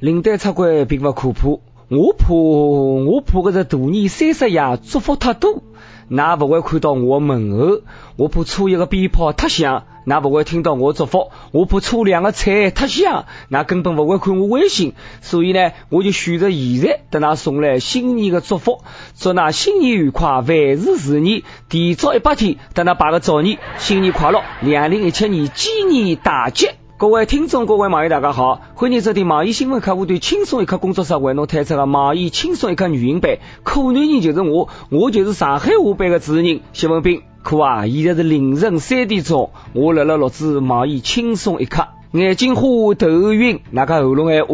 领导出轨并不可怕，我怕我怕个是大年三十夜祝福太多，那不会看到我的门后；我怕初一个鞭炮太响，那不会听到我祝福；我怕初两个菜太香，那根本不会看我微信。所以呢，我就选择现在等那送来新年的祝福，祝那新年愉快，万事如意。提早一百天等那拜个早年，新年快乐，两零一七年鸡年大吉。各位听众，各位网友，大家好，欢迎收听网易新闻客户端轻松一刻工作室为侬推出的网易轻松一刻语音版。可男人就是我，我就是上海话版的主持人谢文斌。可啊，现在是凌晨三点钟，我辣辣录制网易轻松一刻，眼睛花，头晕，那个喉咙还哑。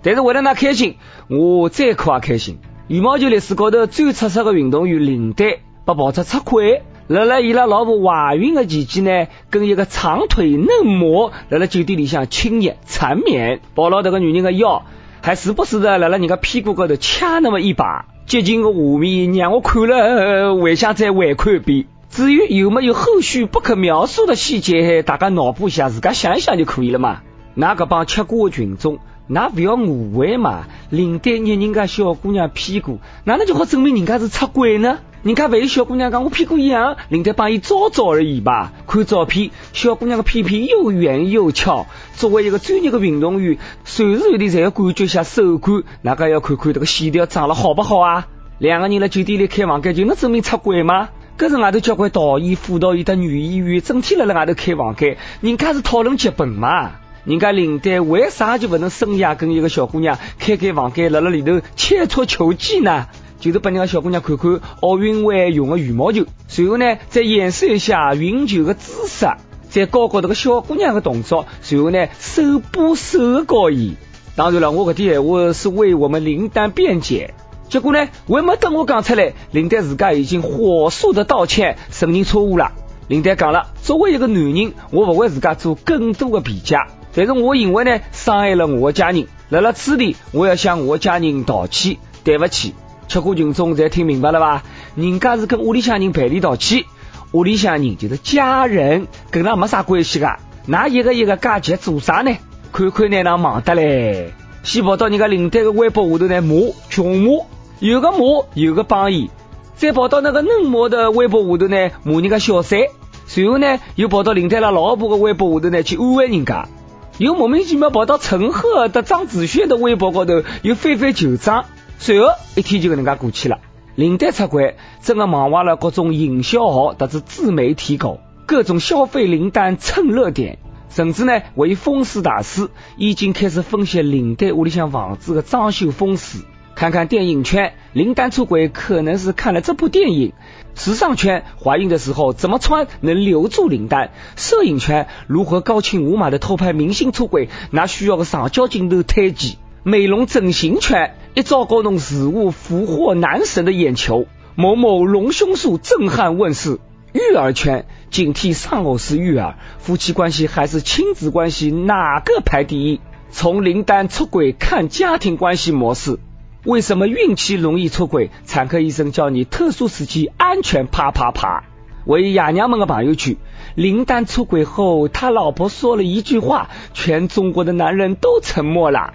但是为了那开心，我再苦也开心。羽毛球历史高头最出色的运动员林丹，被爆出出轨。辣辣伊拉老婆怀孕的期间呢，跟一个长腿嫩模辣辣酒店里向亲热缠绵，抱牢这个女人的腰，还时不时的辣辣人家屁股高头掐那么一把，激情的画面让我看了还想再回看一遍。至于有没有后续不可描述的细节，大家脑补一下，自家想一想就可以了嘛。那个帮吃瓜群众，那不要误会嘛，林丹捏人家小姑娘屁股，哪能就好证明人家是出轨呢？人家为小姑娘讲我屁股痒，领导帮伊照照而已吧。看照片，小姑娘的屁屁又圆又翘。作为一个专业的运动员，随时随地侪要感觉一下手感，那个要看看这个线条长了好不好啊？两个人在酒店里开房间，就能证明出轨吗？可是外头交关导演、副导演的女演员，整天辣辣外头开房间，人家是讨论剧本嘛？人家领队为啥就不能深夜跟一个小姑娘开开房间，辣辣里头切磋球技呢？就是帮人家小姑娘看看奥运会用的羽毛球，随后呢再演示一下运球的姿势，再教教这个小姑娘的动作，随后呢手把手的教伊。当然了，我搿点闲话是为我们林丹辩解，结果呢还没等我讲出来，林丹自家已经火速的道歉，承认错误了。林丹讲了，作为一个男人，我不会自家做更多的辩解，但是我认为呢伤害了我的家人，辣辣此地我要向我的家人道歉，对不起。吃瓜群众才听明白了吧？人家是跟屋里向人赔礼道歉，屋里向人就是家人，跟他没啥关系噶。那一个一个加急做啥呢？看看那那忙得嘞！先跑到人家领队的微博下头呢骂，穷骂，有个骂，有个帮伊，再跑到那个嫩模的微博下头呢骂人家小三，随后呢又跑到领队了老婆的微博下头呢去安慰人家，又莫名其妙跑到陈赫的张子萱的微博高头又翻翻旧账。随后一天就跟人家过去了。林丹出轨，真的忙坏了各种营销号，特别自媒体狗，各种消费林丹蹭热点，甚至呢为风水大师已经开始分析林丹屋里向房子的装修风水。看看电影圈，林丹出轨可能是看了这部电影；时尚圈，怀孕的时候怎么穿能留住林丹；摄影圈，如何高清无码的偷拍明星出轨，那需要个上交镜头推荐。美容整形圈一招搞弄事物俘获男神的眼球，某某隆胸术震撼问世。育儿圈警惕丧偶式育儿，夫妻关系还是亲子关系哪个排第一？从林丹出轨看家庭关系模式，为什么孕期容易出轨？产科医生教你特殊时期安全啪啪啪。为爷娘们的朋友圈，林丹出轨后，他老婆说了一句话，全中国的男人都沉默了。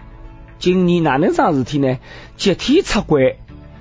今年哪能桩事体呢？集体出轨，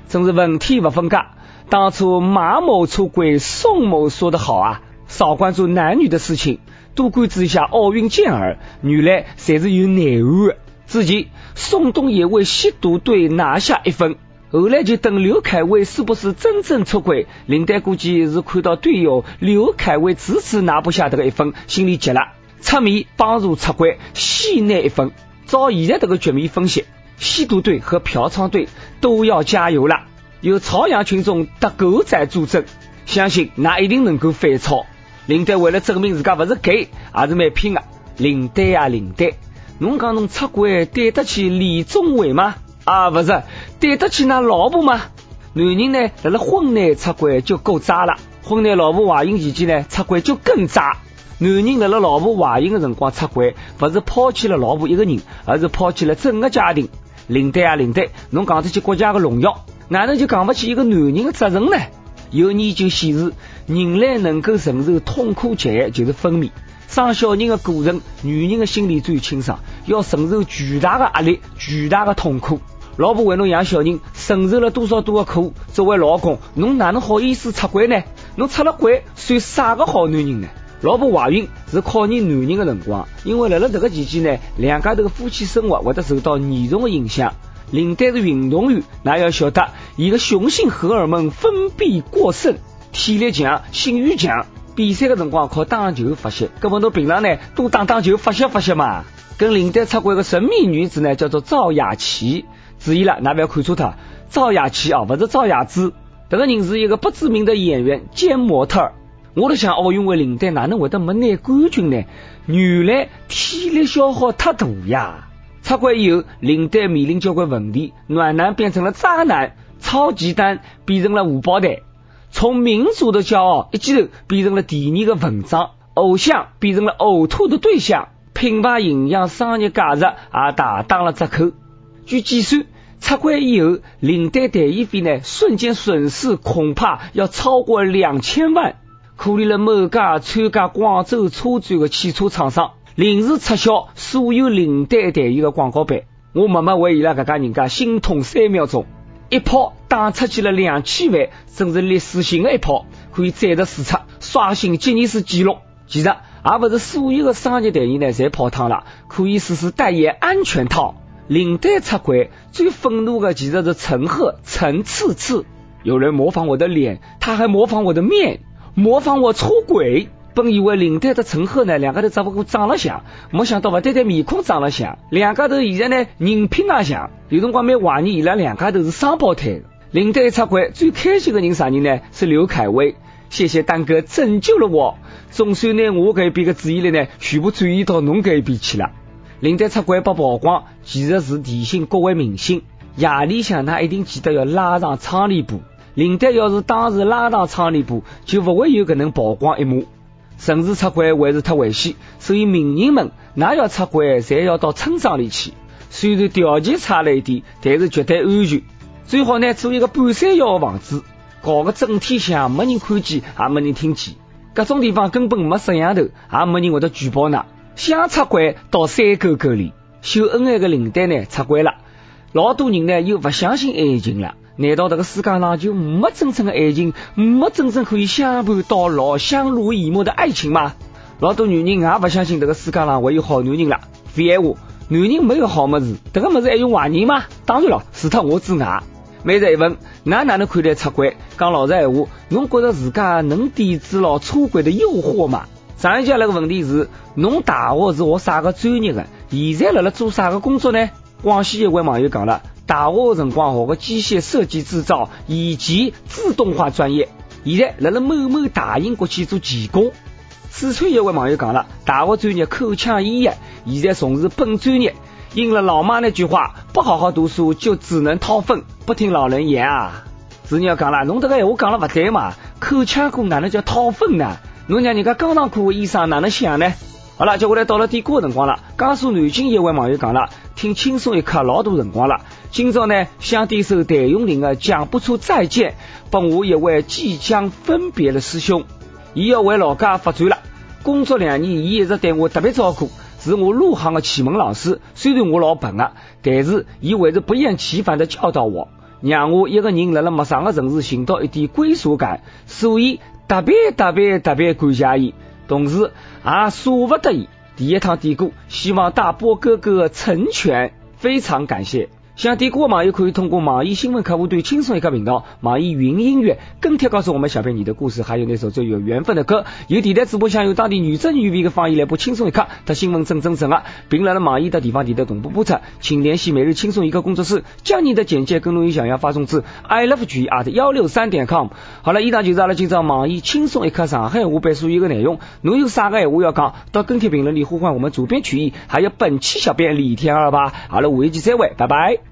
真是问题不分家。当初马某出轨，宋某说的好啊，少关注男女的事情，多关注一下奥运健儿。原来侪是有内涵的。之前宋冬野为吸毒队拿下一分，后来就等刘恺威是不是真正出轨？林丹估计是看到队友刘恺威迟迟拿不下这个一分，心里急了，出面帮助出轨，先拿一分。照现在这个局面分析，吸毒队和嫖娼队都要加油了。有朝阳群众搭狗仔助阵，相信那一定能够反超。林丹为了证明自家不是 gay，还是蛮拼的。林丹呀，林丹，侬讲侬出轨对得起李宗伟吗？啊，不是，对得起那老婆吗？男人呢，在了婚内出轨就够渣了，婚内老婆怀孕期间呢，出轨就更渣。男人在了老婆怀孕的辰光出轨，不是抛弃了老婆一个人，而是抛弃了整个家庭。领队啊，领队，侬讲得起国家的荣耀，哪能就讲不起一个男人的责任呢？有研究显示，人类能够承受痛苦极限就是分娩，生小人的过程，女人的心里最清爽，要承受巨大的压力、巨大的痛苦。老婆为侬养小人，承受了多少多的苦？作为老公，侬哪能好意思出轨呢？侬出了轨，算啥个好男人呢？老婆怀孕是考验男人的辰光，因为辣辣这个期间呢，两家头的夫妻生活会得受到严重的影响。林丹是运动员，那要晓得，伊个雄性荷尔蒙分泌过剩，体力强，性欲强，比赛的辰光靠打球发泄。搿么侬平常呢，多打打球发泄发泄嘛。跟林丹出轨的神秘女子呢，叫做赵雅琪。注意了，那不要看错她，赵雅琪啊，不是赵雅芝。这个人是一个不知名的演员兼模特。我都想奥运会林丹哪能会得没拿冠军呢？原来体力消耗太大呀。出轨以后，林丹面临交关问题，暖男变成了渣男，超级丹变成了五胞胎，从民族的骄傲一记头变成了第二个文章，偶像变成了呕吐的对象，品牌营养商业价值也大打了折扣。据计算，出轨以后，林丹代言费呢，瞬间损失恐怕要超过两千万。可怜了某家参加广州车展的汽车厂商。临时撤销所有领队代言的广告牌，我默默为伊拉搿家人家心痛三秒钟，一炮打出去了两千万，真是历史性的一炮，可以再次试出刷新吉尼斯纪录。其实，也不是所有的商业代言呢，侪泡汤了，可以试试代言安全套。领队出轨最愤怒的其实是陈赫、陈次次，有人模仿我的脸，他还模仿我的面，模仿我出轨。本以为林丹和陈赫呢，两个头只不过长得像，没想到不单单面孔长得像，两个头现在呢人品也像，有辰光蛮怀疑伊拉两个头是双胞胎。林丹一出轨，最开心的人啥人呢？是刘恺威，谢谢丹哥拯救了我，总算拿我这边的注意力呢，全部转移到侬这一边去了。林丹出轨被曝光，其实是提醒各位明星，夜里向他一定记得要拉上窗帘布。林丹要是当时拉上窗帘布，就不会有可能曝光一幕。城市出轨还是太危险，所以名人们哪要出轨，侪要到村庄里去。虽然条件差了一点，但是绝对安全。最好呢，做一个半山腰的房子，搞个整天向，没人看见，也没人听见。各种地方根本没摄像头，也没人会得举报呢。想出轨到山沟沟里，秀恩爱的林丹呢出轨了，老多人呢又不相信爱情了。难道这个世界上就没真正的爱情，没真正可以相伴到老、相濡以沫的爱情吗？老多女人也不相信这个世界上会有好男人了。废话，男人没有好么子，这个么子还用怀疑吗？当然了，除他我之外。每日一问，哪哪能看待出轨？讲老实闲话，侬觉得自家能抵制牢出轨的诱惑吗？上一节那个问题是，侬大学是学啥个专业的？现在辣辣做啥个工作呢？广西一位网友讲了。大学的辰光学个机械设计制造以及自动化专业，现在辣辣某某大型国企做技工。四川一位网友讲了，大学专业口腔医学，现在从事本专业。应了老妈那句话，不好好读书就只能掏粪，不听老人言啊！子女要讲了，侬这个闲话讲了不对嘛？口腔科哪能叫掏粪呢？侬让人家肛肠科的医生哪能想呢？好了，接下来到了点歌的辰光了。江苏南京一位网友讲了，听轻松一刻老多辰光了。今朝呢，想点首谭咏麟的《讲不出再见》，帮我一位即将分别的师兄，伊要回老家发展了。工作两年，伊一直对我特别照顾，是我入行的启蒙老师。虽然我老笨啊，但是伊还是不厌其烦的教导我，让我一个人在了陌生的城市寻到一点归属感。所以特别特别特别感谢伊。同时也舍不得伊第一趟点歌，希望大波哥哥成全，非常感谢。想点歌的网友可以通过网易新闻客户端轻松一刻频道、网易云音乐跟帖告诉我们小编你的故事，还有那首最有缘分的歌。有电台主播想用当地女真语味的方言来播轻松一刻，他新闻正正正啊，并来了网易的地方电台同步播出，请联系每日轻松一刻工作室，将你的简介跟录音想要发送至 i love 曲啊的幺六三点 com。好了，以上就是阿拉今朝网易轻松一刻上海话版所有的内容。侬有啥个闲话要讲，到跟帖评论里呼唤我们主编曲艺，还有本期小编李天二吧。好了，下期再会，拜拜。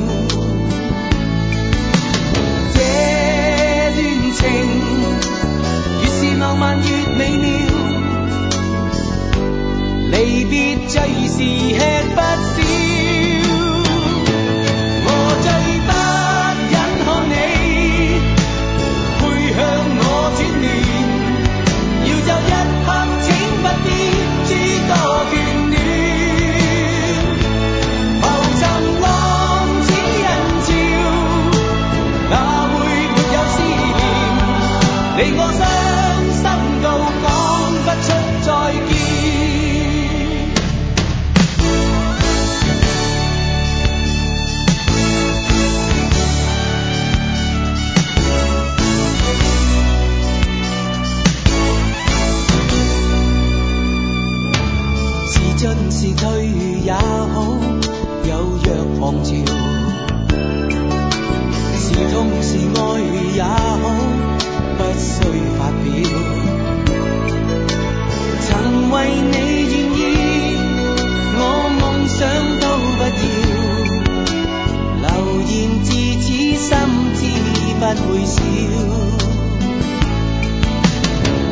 會少。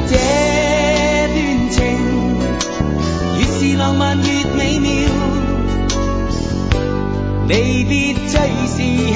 這段情。越是浪漫越美妙，離別最是吃不消。